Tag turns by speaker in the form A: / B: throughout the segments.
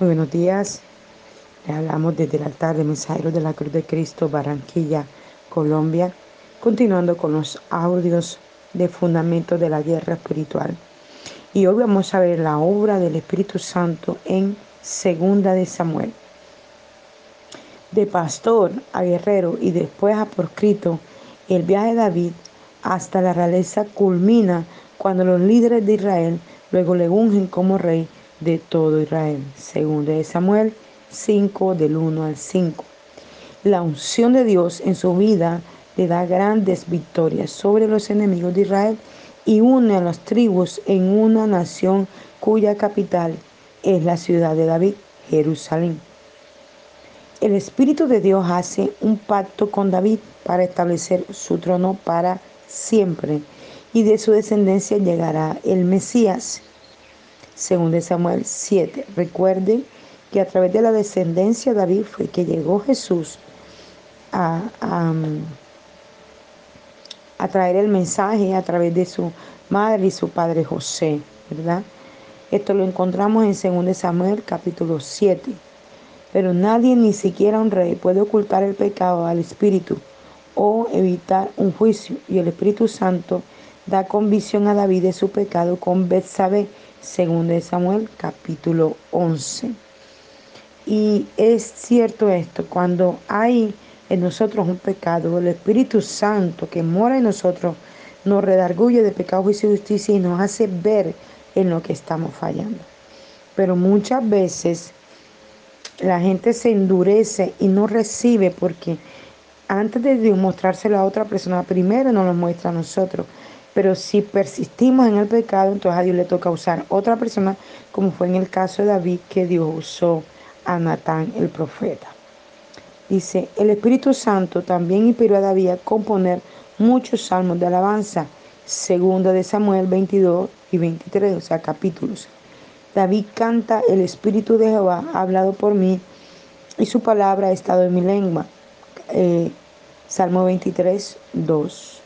A: Muy buenos días. Le hablamos desde el altar de Mensajeros de la Cruz de Cristo, Barranquilla, Colombia, continuando con los audios de fundamento de la guerra espiritual. Y hoy vamos a ver la obra del Espíritu Santo en Segunda de Samuel. De pastor a guerrero y después a proscrito, el viaje de David hasta la realeza culmina cuando los líderes de Israel luego le ungen como rey de todo Israel. Segundo de Samuel 5 del 1 al 5. La unción de Dios en su vida le da grandes victorias sobre los enemigos de Israel y une a las tribus en una nación cuya capital es la ciudad de David, Jerusalén. El Espíritu de Dios hace un pacto con David para establecer su trono para siempre y de su descendencia llegará el Mesías según de Samuel 7. Recuerden que a través de la descendencia de David fue que llegó Jesús a, a, traer el mensaje a través de su madre y su padre José, ¿verdad? Esto lo encontramos en 2 de Samuel capítulo 7. Pero nadie, ni siquiera un rey, puede ocultar el pecado al Espíritu o evitar un juicio. Y el Espíritu Santo da convicción a David de su pecado con Betsabé según de Samuel capítulo 11. Y es cierto esto, cuando hay en nosotros un pecado, el Espíritu Santo que mora en nosotros nos redarguye de pecado, juicio y justicia y nos hace ver en lo que estamos fallando. Pero muchas veces la gente se endurece y no recibe porque antes de mostrárselo a otra persona, primero nos lo muestra a nosotros. Pero si persistimos en el pecado, entonces a Dios le toca usar otra persona, como fue en el caso de David, que Dios usó a Natán el profeta. Dice, el Espíritu Santo también inspiró a David a componer muchos salmos de alabanza, segunda de Samuel 22 y 23, o sea, capítulos. David canta, el Espíritu de Jehová ha hablado por mí y su palabra ha estado en mi lengua. Eh, Salmo 23, 2.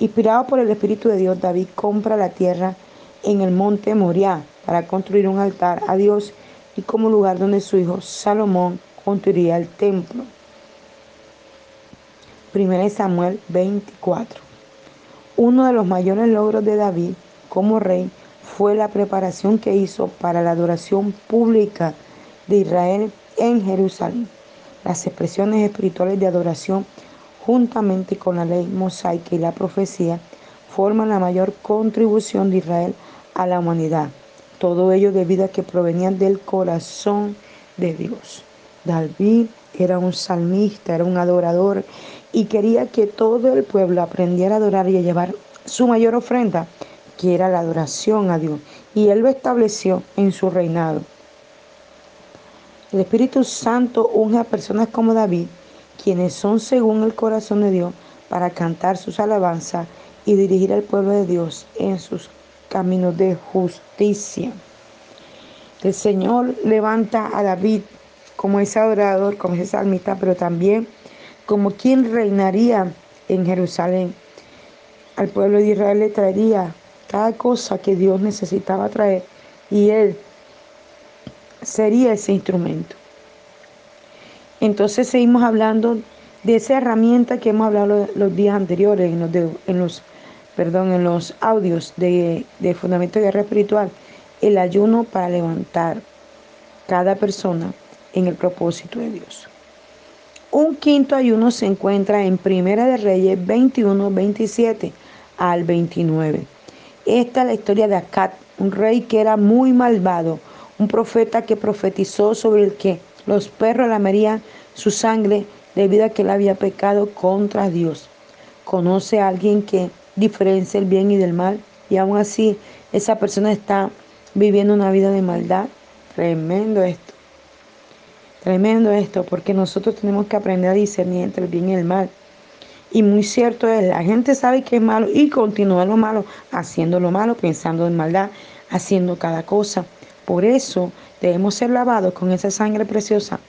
A: Inspirado por el Espíritu de Dios, David compra la tierra en el monte Moriah para construir un altar a Dios y como lugar donde su hijo Salomón construiría el templo. 1 Samuel 24. Uno de los mayores logros de David como rey fue la preparación que hizo para la adoración pública de Israel en Jerusalén. Las expresiones espirituales de adoración juntamente con la ley mosaica y la profecía, forman la mayor contribución de Israel a la humanidad. Todo ello debido a que provenían del corazón de Dios. David era un salmista, era un adorador y quería que todo el pueblo aprendiera a adorar y a llevar su mayor ofrenda, que era la adoración a Dios. Y él lo estableció en su reinado. El Espíritu Santo unge a personas como David quienes son según el corazón de Dios para cantar sus alabanzas y dirigir al pueblo de Dios en sus caminos de justicia. El Señor levanta a David como ese adorador, como ese salmista, pero también como quien reinaría en Jerusalén. Al pueblo de Israel le traería cada cosa que Dios necesitaba traer y él sería ese instrumento. Entonces seguimos hablando de esa herramienta que hemos hablado los días anteriores en los, perdón, en los audios de, de Fundamento de Guerra Espiritual, el ayuno para levantar cada persona en el propósito de Dios. Un quinto ayuno se encuentra en Primera de Reyes 21, 27 al 29. Esta es la historia de Acat, un rey que era muy malvado, un profeta que profetizó sobre el que los perros lamerían su sangre debido a que él había pecado contra Dios. Conoce a alguien que diferencia el bien y del mal y aún así esa persona está viviendo una vida de maldad. Tremendo esto. Tremendo esto, porque nosotros tenemos que aprender a discernir entre el bien y el mal. Y muy cierto es, la gente sabe que es malo y continúa lo malo, haciendo lo malo, pensando en maldad, haciendo cada cosa. Por eso debemos ser lavados con esa sangre preciosa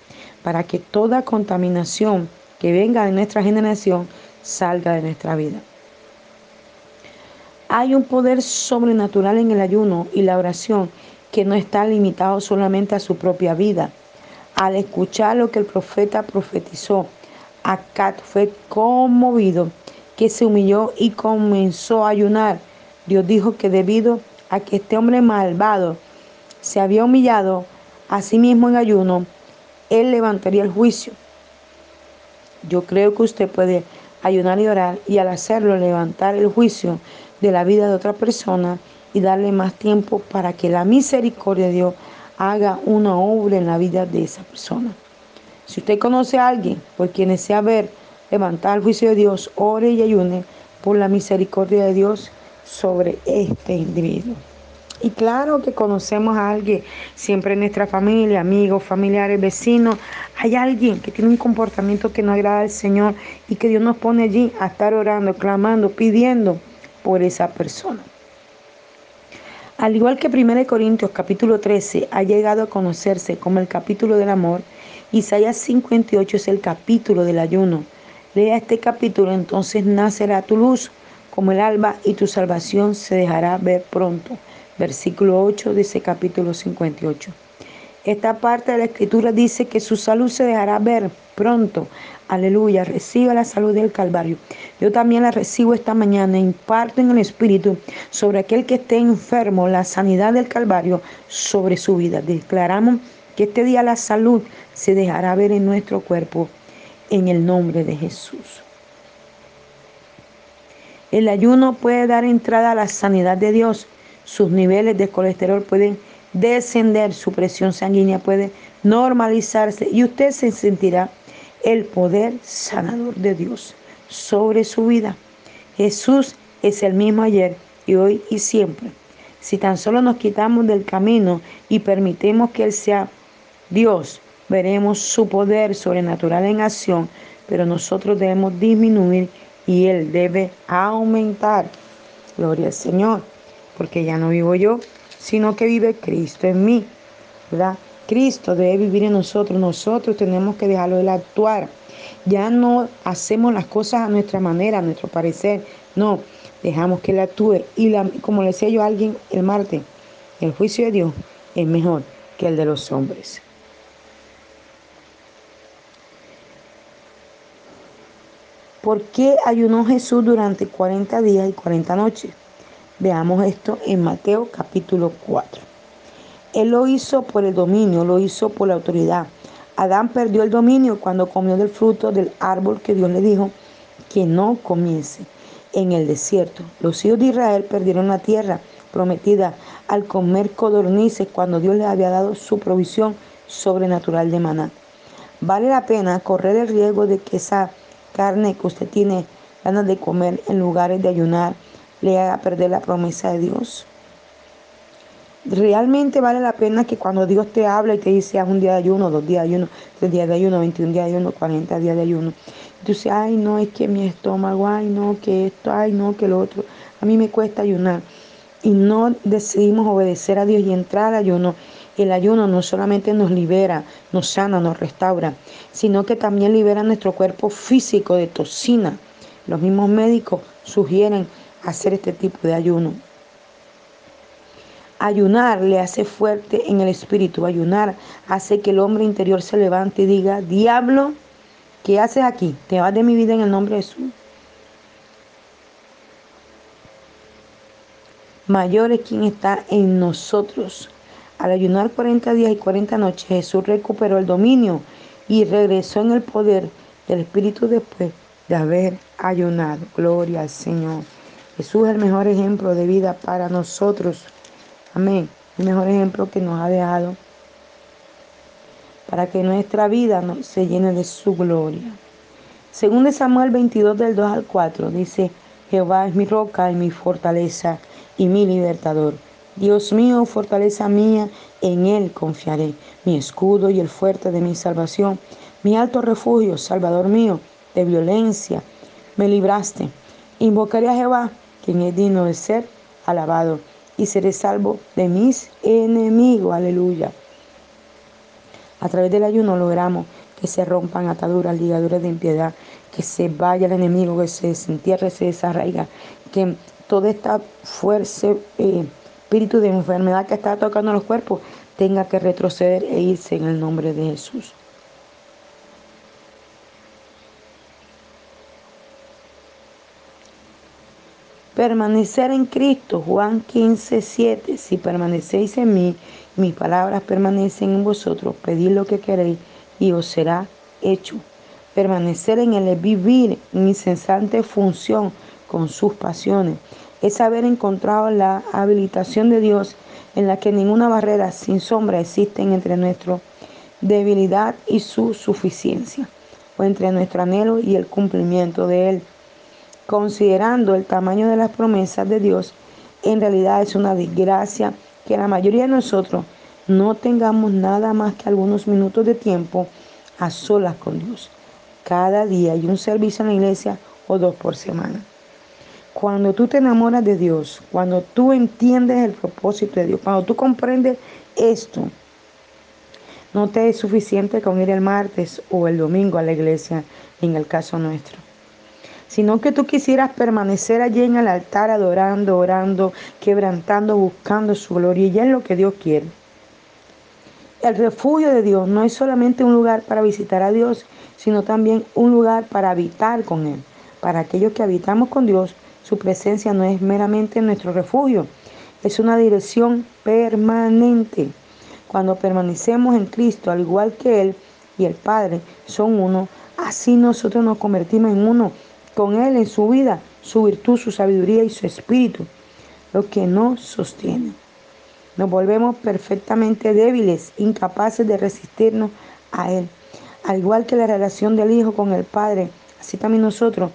A: para que toda contaminación que venga de nuestra generación salga de nuestra vida. Hay un poder sobrenatural en el ayuno y la oración que no está limitado solamente a su propia vida. Al escuchar lo que el profeta profetizó, Acat fue conmovido, que se humilló y comenzó a ayunar. Dios dijo que debido a que este hombre malvado se había humillado a sí mismo en ayuno, él levantaría el juicio. Yo creo que usted puede ayunar y orar y al hacerlo levantar el juicio de la vida de otra persona y darle más tiempo para que la misericordia de Dios haga una obra en la vida de esa persona. Si usted conoce a alguien por quien desea ver levantar el juicio de Dios, ore y ayune por la misericordia de Dios sobre este individuo. Y claro que conocemos a alguien, siempre en nuestra familia, amigos, familiares, vecinos, hay alguien que tiene un comportamiento que no agrada al Señor y que Dios nos pone allí a estar orando, clamando, pidiendo por esa persona. Al igual que 1 Corintios capítulo 13 ha llegado a conocerse como el capítulo del amor, Isaías 58 es el capítulo del ayuno. Lea este capítulo, entonces nacerá tu luz como el alba y tu salvación se dejará ver pronto. Versículo 8 de ese capítulo 58. Esta parte de la escritura dice que su salud se dejará ver pronto. Aleluya, reciba la salud del Calvario. Yo también la recibo esta mañana, imparto en el Espíritu sobre aquel que esté enfermo, la sanidad del Calvario sobre su vida. Declaramos que este día la salud se dejará ver en nuestro cuerpo en el nombre de Jesús. El ayuno puede dar entrada a la sanidad de Dios. Sus niveles de colesterol pueden descender, su presión sanguínea puede normalizarse y usted se sentirá el poder sanador de Dios sobre su vida. Jesús es el mismo ayer y hoy y siempre. Si tan solo nos quitamos del camino y permitimos que Él sea Dios, veremos su poder sobrenatural en acción, pero nosotros debemos disminuir y Él debe aumentar. Gloria al Señor, porque ya no vivo yo, sino que vive Cristo en mí. ¿verdad? Cristo debe vivir en nosotros. Nosotros tenemos que dejarlo de actuar. Ya no hacemos las cosas a nuestra manera, a nuestro parecer. No, dejamos que Él actúe. Y como le decía yo a alguien el martes, el juicio de Dios es mejor que el de los hombres. ¿Por qué ayunó Jesús durante 40 días y 40 noches? Veamos esto en Mateo capítulo 4. Él lo hizo por el dominio, lo hizo por la autoridad. Adán perdió el dominio cuando comió del fruto del árbol que Dios le dijo que no comiese en el desierto. Los hijos de Israel perdieron la tierra prometida al comer codornices cuando Dios les había dado su provisión sobrenatural de maná. Vale la pena correr el riesgo de que esa carne que usted tiene ganas de comer en lugares de ayunar le haga perder la promesa de Dios. Realmente vale la pena que cuando Dios te habla y te dice, haz un día de ayuno, dos días de ayuno, tres días de ayuno, 21 días de ayuno, 40 días de ayuno. Tú dices, ay, no, es que mi estómago, ay, no, que esto, ay, no, que lo otro. A mí me cuesta ayunar. Y no decidimos obedecer a Dios y entrar al ayuno. El ayuno no solamente nos libera, nos sana, nos restaura, sino que también libera nuestro cuerpo físico de toxina. Los mismos médicos sugieren hacer este tipo de ayuno. Ayunar le hace fuerte en el espíritu. Ayunar hace que el hombre interior se levante y diga, diablo, ¿qué haces aquí? Te vas de mi vida en el nombre de Jesús. Mayor es quien está en nosotros. Al ayunar 40 días y 40 noches, Jesús recuperó el dominio y regresó en el poder del Espíritu después de haber ayunado. Gloria al Señor. Jesús es el mejor ejemplo de vida para nosotros. Amén. El mejor ejemplo que nos ha dejado para que nuestra vida se llene de su gloria. Según de Samuel 22 del 2 al 4 dice, Jehová es mi roca y mi fortaleza y mi libertador. Dios mío, fortaleza mía, en Él confiaré, mi escudo y el fuerte de mi salvación, mi alto refugio, Salvador mío, de violencia, me libraste. Invocaré a Jehová, quien es digno de ser alabado y seré salvo de mis enemigos. Aleluya. A través del ayuno logramos que se rompan ataduras, ligaduras de impiedad, que se vaya el enemigo, que se desentierre, se desarraiga, que toda esta fuerza, eh, espíritu de enfermedad que está tocando los cuerpos tenga que retroceder e irse en el nombre de Jesús. Permanecer en Cristo, Juan 15, 7. Si permanecéis en mí, mis palabras permanecen en vosotros, pedid lo que queréis y os será hecho. Permanecer en Él es vivir en incesante función con sus pasiones. Es haber encontrado la habilitación de Dios en la que ninguna barrera sin sombra existe entre nuestra debilidad y su suficiencia, o entre nuestro anhelo y el cumplimiento de Él. Considerando el tamaño de las promesas de Dios, en realidad es una desgracia que la mayoría de nosotros no tengamos nada más que algunos minutos de tiempo a solas con Dios. Cada día hay un servicio en la iglesia o dos por semana. Cuando tú te enamoras de Dios, cuando tú entiendes el propósito de Dios, cuando tú comprendes esto, no te es suficiente con ir el martes o el domingo a la iglesia, en el caso nuestro sino que tú quisieras permanecer allí en el altar adorando, orando, quebrantando, buscando su gloria. Y es lo que Dios quiere. El refugio de Dios no es solamente un lugar para visitar a Dios, sino también un lugar para habitar con Él. Para aquellos que habitamos con Dios, su presencia no es meramente nuestro refugio, es una dirección permanente. Cuando permanecemos en Cristo, al igual que Él y el Padre son uno, así nosotros nos convertimos en uno con Él en su vida, su virtud, su sabiduría y su espíritu, lo que nos sostiene. Nos volvemos perfectamente débiles, incapaces de resistirnos a Él. Al igual que la relación del Hijo con el Padre, así también nosotros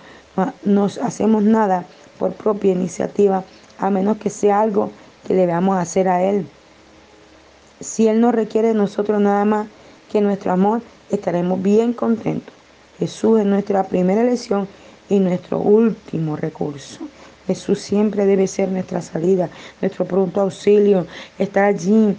A: nos hacemos nada por propia iniciativa, a menos que sea algo que le veamos hacer a Él. Si Él no requiere de nosotros nada más que nuestro amor, estaremos bien contentos. Jesús es nuestra primera elección y nuestro último recurso. Jesús siempre debe ser nuestra salida, nuestro pronto auxilio, estar allí.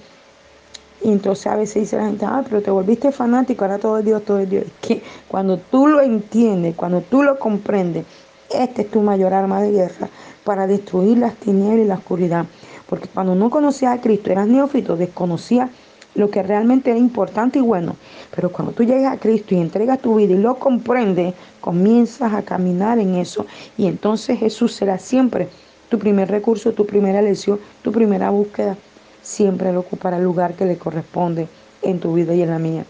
A: Y entonces a veces dice la gente, ah, pero te volviste fanático, ahora todo es Dios, todo es Dios. Es que cuando tú lo entiendes, cuando tú lo comprendes, este es tu mayor arma de guerra para destruir las tinieblas y la oscuridad. Porque cuando no conocías a Cristo, eras neófito, desconocías lo que realmente es importante y bueno. Pero cuando tú llegas a Cristo y entregas tu vida y lo comprendes, comienzas a caminar en eso. Y entonces Jesús será siempre tu primer recurso, tu primera lección, tu primera búsqueda. Siempre Él ocupará el lugar que le corresponde en tu vida y en la mía.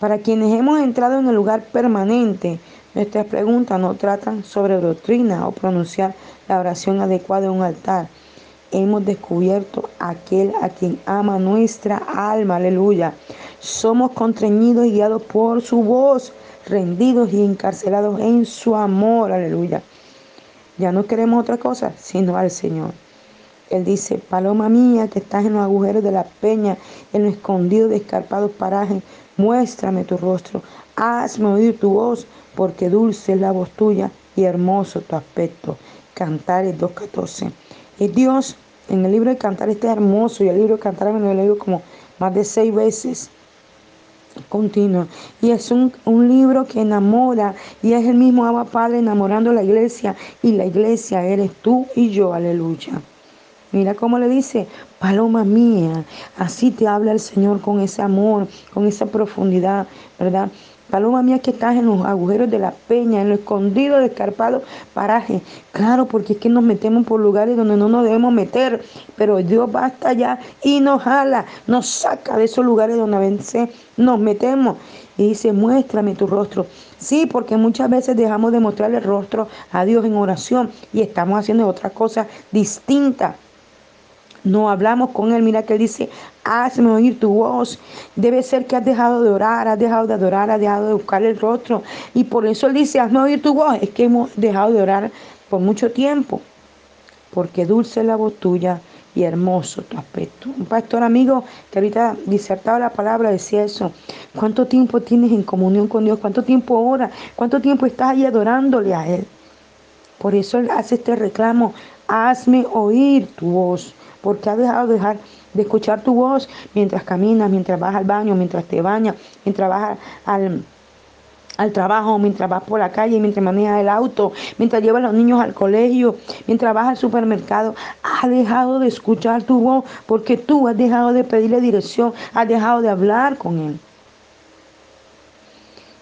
A: Para quienes hemos entrado en el lugar permanente, nuestras preguntas no tratan sobre doctrina o pronunciar la oración adecuada en un altar hemos descubierto aquel a quien ama nuestra alma, aleluya. Somos contrañidos y guiados por su voz, rendidos y encarcelados en su amor, aleluya. Ya no queremos otra cosa, sino al Señor. Él dice, paloma mía que estás en los agujeros de la peña, en lo escondido de escarpados parajes, muéstrame tu rostro, hazme oír tu voz, porque dulce es la voz tuya y hermoso tu aspecto. Cantares 2.14. Es Dios en el libro de Cantar este hermoso y el libro de Cantar me lo leído como más de seis veces continuo. Y es un, libro que enamora y es el mismo Abba Padre enamorando a la iglesia y la iglesia eres tú y yo, aleluya. Mira cómo le dice, paloma mía, así te habla el Señor con ese amor, con esa profundidad, ¿verdad? Paloma mía que estás en los agujeros de la peña, en lo escondido de escarpado paraje. Claro, porque es que nos metemos por lugares donde no nos debemos meter, pero Dios va hasta allá y nos jala, nos saca de esos lugares donde a veces nos metemos. Y dice, muéstrame tu rostro. Sí, porque muchas veces dejamos de mostrarle el rostro a Dios en oración y estamos haciendo otra cosa distinta no hablamos con Él. Mira que Él dice, hazme oír tu voz. Debe ser que has dejado de orar, has dejado de adorar, has dejado de buscar el rostro. Y por eso Él dice, hazme oír tu voz. Es que hemos dejado de orar por mucho tiempo. Porque dulce es la voz tuya y hermoso tu aspecto. Un pastor amigo que ahorita disertaba la palabra decía eso. ¿Cuánto tiempo tienes en comunión con Dios? ¿Cuánto tiempo oras? ¿Cuánto tiempo estás ahí adorándole a Él? Por eso Él hace este reclamo. Hazme oír tu voz porque has dejado de dejar de escuchar tu voz mientras caminas, mientras vas al baño, mientras te bañas, mientras vas al, al trabajo, mientras vas por la calle, mientras manejas el auto, mientras llevas a los niños al colegio, mientras vas al supermercado, has dejado de escuchar tu voz porque tú has dejado de pedirle dirección, has dejado de hablar con Él.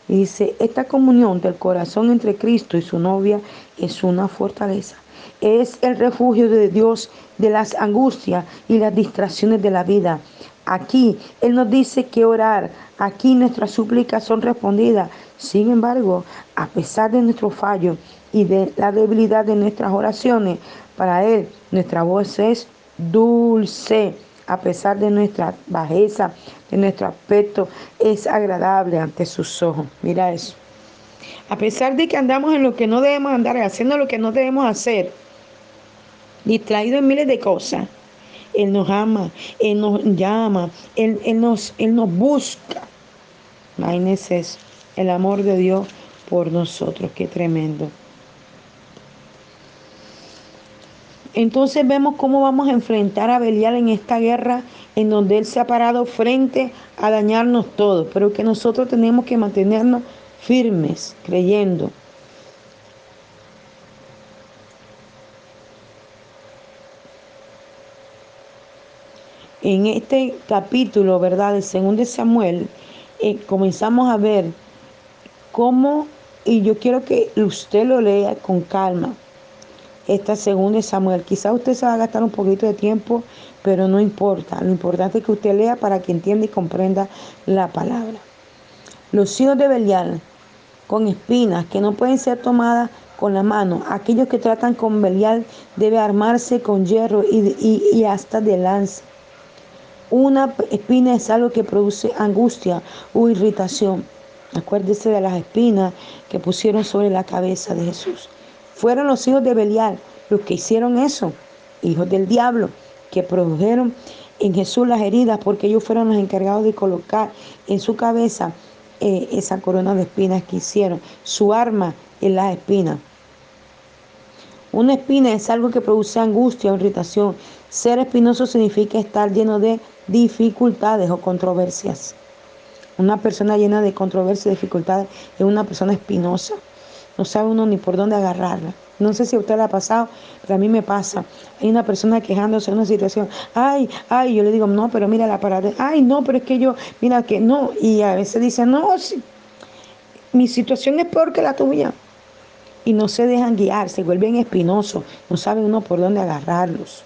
A: Y dice, esta comunión del corazón entre Cristo y su novia es una fortaleza. Es el refugio de Dios de las angustias y las distracciones de la vida. Aquí Él nos dice que orar, aquí nuestras súplicas son respondidas. Sin embargo, a pesar de nuestro fallo y de la debilidad de nuestras oraciones, para Él nuestra voz es dulce. A pesar de nuestra bajeza, de nuestro aspecto, es agradable ante sus ojos. Mira eso. A pesar de que andamos en lo que no debemos andar, haciendo lo que no debemos hacer, distraído en miles de cosas, Él nos ama, Él nos llama, Él, nos, él nos busca. Imagínense eso, el amor de Dios por nosotros, qué tremendo. Entonces vemos cómo vamos a enfrentar a Belial en esta guerra en donde él se ha parado frente a dañarnos todos, pero que nosotros tenemos que mantenernos firmes, creyendo. En este capítulo, ¿verdad? De segundo de Samuel, eh, comenzamos a ver cómo, y yo quiero que usted lo lea con calma, esta segunda de Samuel. Quizá usted se va a gastar un poquito de tiempo, pero no importa. Lo importante es que usted lea para que entienda y comprenda la palabra. Los hijos de Belial con espinas que no pueden ser tomadas con la mano. Aquellos que tratan con Belial debe armarse con hierro y, y hasta de lanza. Una espina es algo que produce angustia o irritación. Acuérdese de las espinas que pusieron sobre la cabeza de Jesús. Fueron los hijos de Belial los que hicieron eso, hijos del diablo, que produjeron en Jesús las heridas porque ellos fueron los encargados de colocar en su cabeza eh, esa corona de espinas que hicieron. Su arma en las espinas. Una espina es algo que produce angustia o irritación. Ser espinoso significa estar lleno de dificultades o controversias. Una persona llena de controversias y dificultades es una persona espinosa. No sabe uno ni por dónde agarrarla. No sé si a usted le ha pasado, pero a mí me pasa. Hay una persona quejándose de una situación. Ay, ay, yo le digo, no, pero mira la parada. Ay, no, pero es que yo, mira que no. Y a veces dice, no, mi situación es peor que la tuya. Y no se dejan guiar, se vuelven espinosos. No sabe uno por dónde agarrarlos.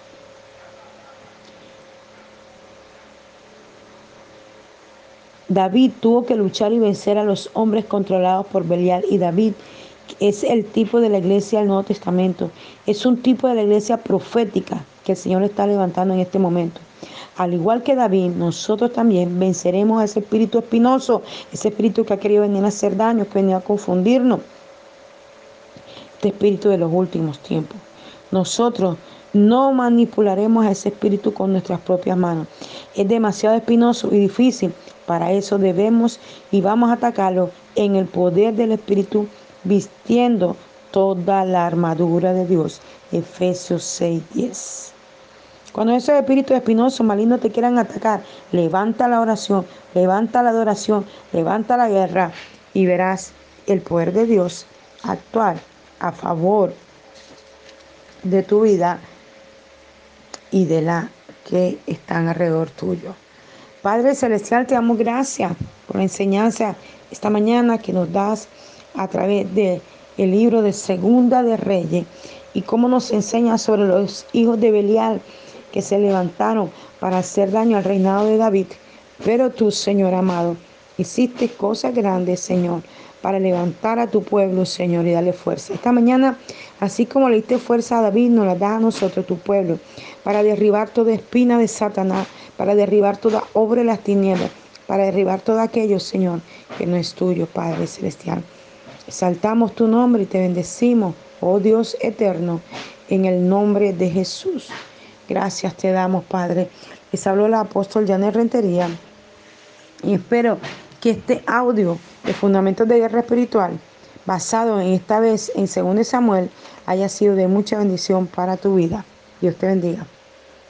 A: David tuvo que luchar y vencer a los hombres controlados por Belial y David es el tipo de la iglesia del Nuevo Testamento. Es un tipo de la iglesia profética que el Señor está levantando en este momento. Al igual que David, nosotros también venceremos a ese espíritu espinoso, ese espíritu que ha querido venir a hacer daño, que ha venido a confundirnos. Este espíritu de los últimos tiempos. Nosotros no manipularemos a ese espíritu con nuestras propias manos. Es demasiado espinoso y difícil. Para eso debemos y vamos a atacarlo en el poder del Espíritu vistiendo toda la armadura de Dios. Efesios 6:10. Cuando esos espíritus espinosos malignos te quieran atacar, levanta la oración, levanta la adoración, levanta la guerra y verás el poder de Dios actuar a favor de tu vida y de la que están alrededor tuyo. Padre Celestial, te damos gracias por la enseñanza esta mañana que nos das a través del el libro de Segunda de Reyes y cómo nos enseña sobre los hijos de Belial que se levantaron para hacer daño al reinado de David. Pero tú, Señor amado, hiciste cosas grandes, Señor, para levantar a tu pueblo, Señor, y darle fuerza. Esta mañana, así como le diste fuerza a David, nos la da a nosotros, tu pueblo, para derribar toda espina de Satanás, para derribar toda obra de las tinieblas, para derribar todo aquello, Señor, que no es tuyo, Padre Celestial. Exaltamos tu nombre y te bendecimos, oh Dios eterno, en el nombre de Jesús. Gracias te damos, Padre. Les habló el apóstol Janet Rentería y espero que este audio de Fundamentos de Guerra Espiritual, basado en esta vez en 2 Samuel, haya sido de mucha bendición para tu vida. Dios te bendiga.